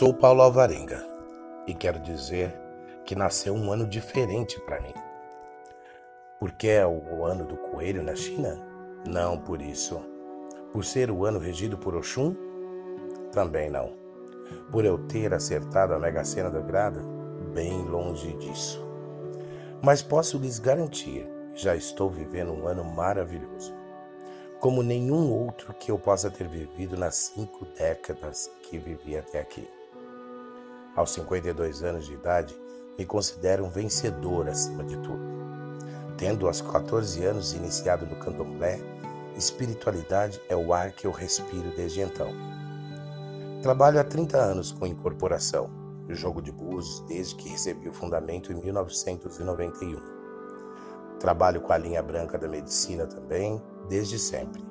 Sou Paulo Alvarenga e quero dizer que nasceu um ano diferente para mim. Porque é o ano do coelho na China? Não por isso. Por ser o ano regido por Oxum? Também não. Por eu ter acertado a Mega Sena do Grada? Bem longe disso. Mas posso lhes garantir já estou vivendo um ano maravilhoso como nenhum outro que eu possa ter vivido nas cinco décadas que vivi até aqui. Aos 52 anos de idade, me considero um vencedor acima de tudo. Tendo aos 14 anos iniciado no candomblé, espiritualidade é o ar que eu respiro desde então. Trabalho há 30 anos com incorporação, jogo de búzios desde que recebi o fundamento em 1991. Trabalho com a linha branca da medicina também, desde sempre,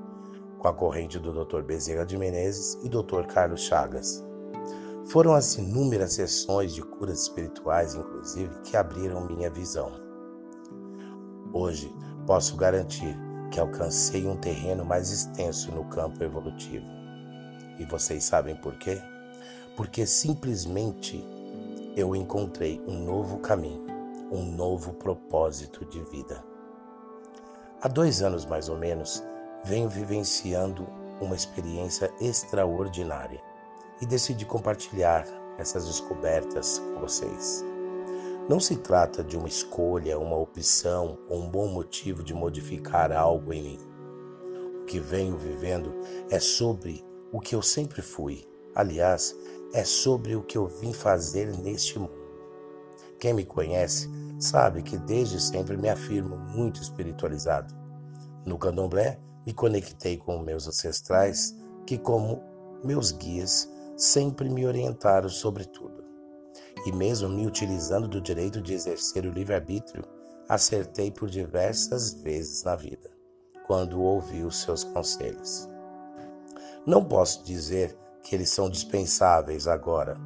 com a corrente do Dr. Bezerra de Menezes e Dr. Carlos Chagas. Foram as inúmeras sessões de curas espirituais, inclusive, que abriram minha visão. Hoje, posso garantir que alcancei um terreno mais extenso no campo evolutivo. E vocês sabem por quê? Porque simplesmente eu encontrei um novo caminho, um novo propósito de vida. Há dois anos mais ou menos, venho vivenciando uma experiência extraordinária e decidi compartilhar essas descobertas com vocês. Não se trata de uma escolha, uma opção ou um bom motivo de modificar algo em mim. O que venho vivendo é sobre o que eu sempre fui. Aliás, é sobre o que eu vim fazer neste mundo. Quem me conhece sabe que desde sempre me afirmo muito espiritualizado. No candomblé, me conectei com meus ancestrais, que, como meus guias, sempre me orientaram sobre tudo. E mesmo me utilizando do direito de exercer o livre-arbítrio, acertei por diversas vezes na vida, quando ouvi os seus conselhos. Não posso dizer que eles são dispensáveis agora,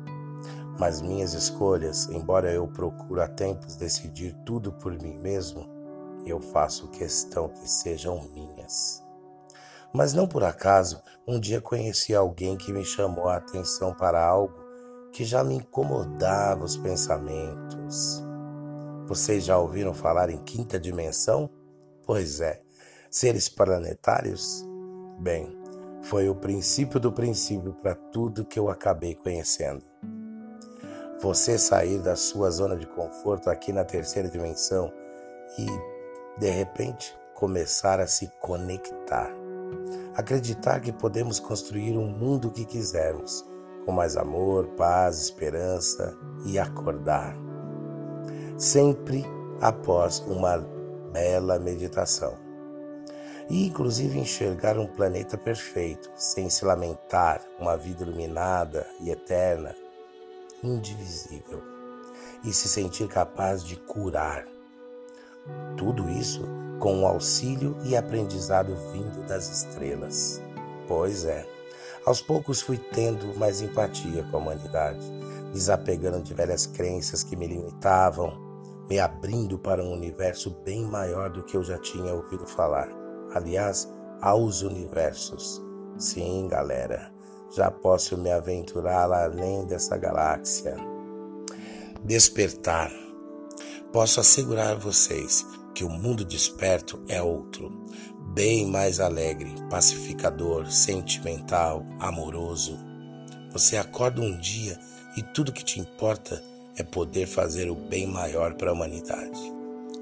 mas minhas escolhas, embora eu procure a tempos decidir tudo por mim mesmo, eu faço questão que sejam minhas. Mas não por acaso, um dia conheci alguém que me chamou a atenção para algo que já me incomodava os pensamentos. Vocês já ouviram falar em quinta dimensão? Pois é, seres planetários? Bem, foi o princípio do princípio para tudo que eu acabei conhecendo. Você sair da sua zona de conforto aqui na terceira dimensão e, de repente, começar a se conectar. Acreditar que podemos construir um mundo que quisermos, com mais amor, paz, esperança e acordar. Sempre após uma bela meditação. E inclusive enxergar um planeta perfeito, sem se lamentar, uma vida iluminada e eterna indivisível e se sentir capaz de curar. Tudo isso com o auxílio e aprendizado vindo das estrelas. Pois é, aos poucos fui tendo mais empatia com a humanidade, desapegando de velhas crenças que me limitavam, me abrindo para um universo bem maior do que eu já tinha ouvido falar. Aliás, aos universos. Sim, galera, já posso me aventurar além dessa galáxia. Despertar. Posso assegurar vocês que o mundo desperto é outro, bem mais alegre, pacificador, sentimental, amoroso. Você acorda um dia e tudo que te importa é poder fazer o bem maior para a humanidade.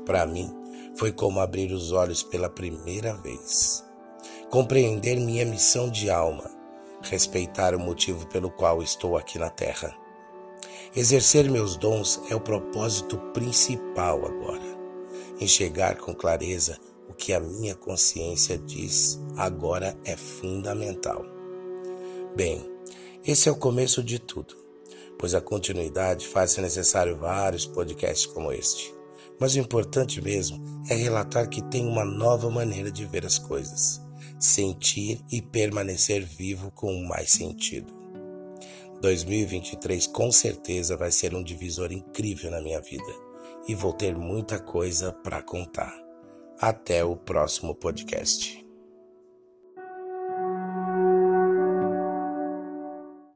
Para mim, foi como abrir os olhos pela primeira vez. Compreender minha missão de alma respeitar o motivo pelo qual estou aqui na Terra. Exercer meus dons é o propósito principal agora. Enxergar com clareza o que a minha consciência diz agora é fundamental. Bem, esse é o começo de tudo, pois a continuidade faz-se necessário vários podcasts como este. Mas o importante mesmo é relatar que tem uma nova maneira de ver as coisas sentir e permanecer vivo com mais sentido. 2023 com certeza vai ser um divisor incrível na minha vida e vou ter muita coisa para contar. Até o próximo podcast.